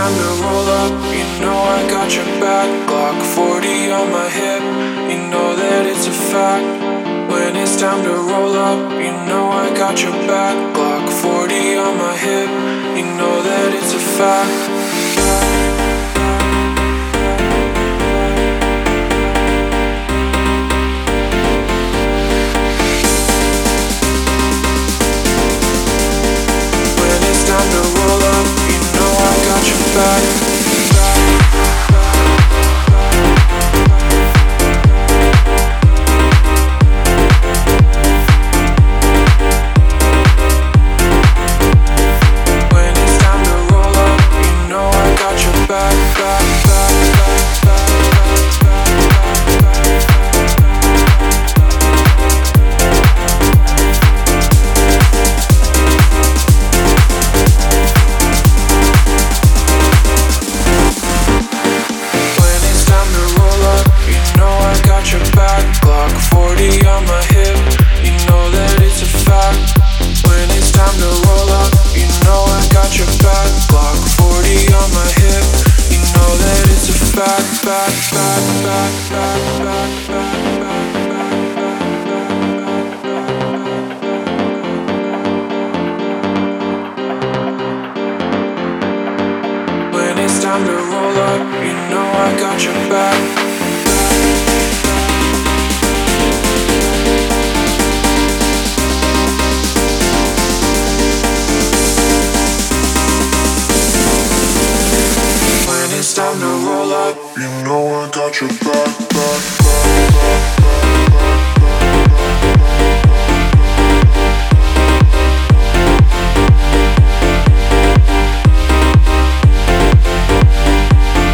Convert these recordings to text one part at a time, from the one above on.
time to roll up, you know I got your back. Glock 40 on my hip, you know that it's a fact. When it's time to roll up, you know I got your back. Glock 40 on my hip, you know that it's a fact. 40 on my hip, you know that it's a fact. When it's time to roll up, you know I got your back. Glock 40 on my hip, you know that it's a fact. Back, back, back, back, back, back, When it's time to roll up, you know I got your back. roll up. You know I got your back, back, back, back.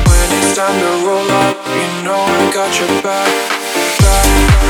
When it's time to roll up, you know I got your back, back.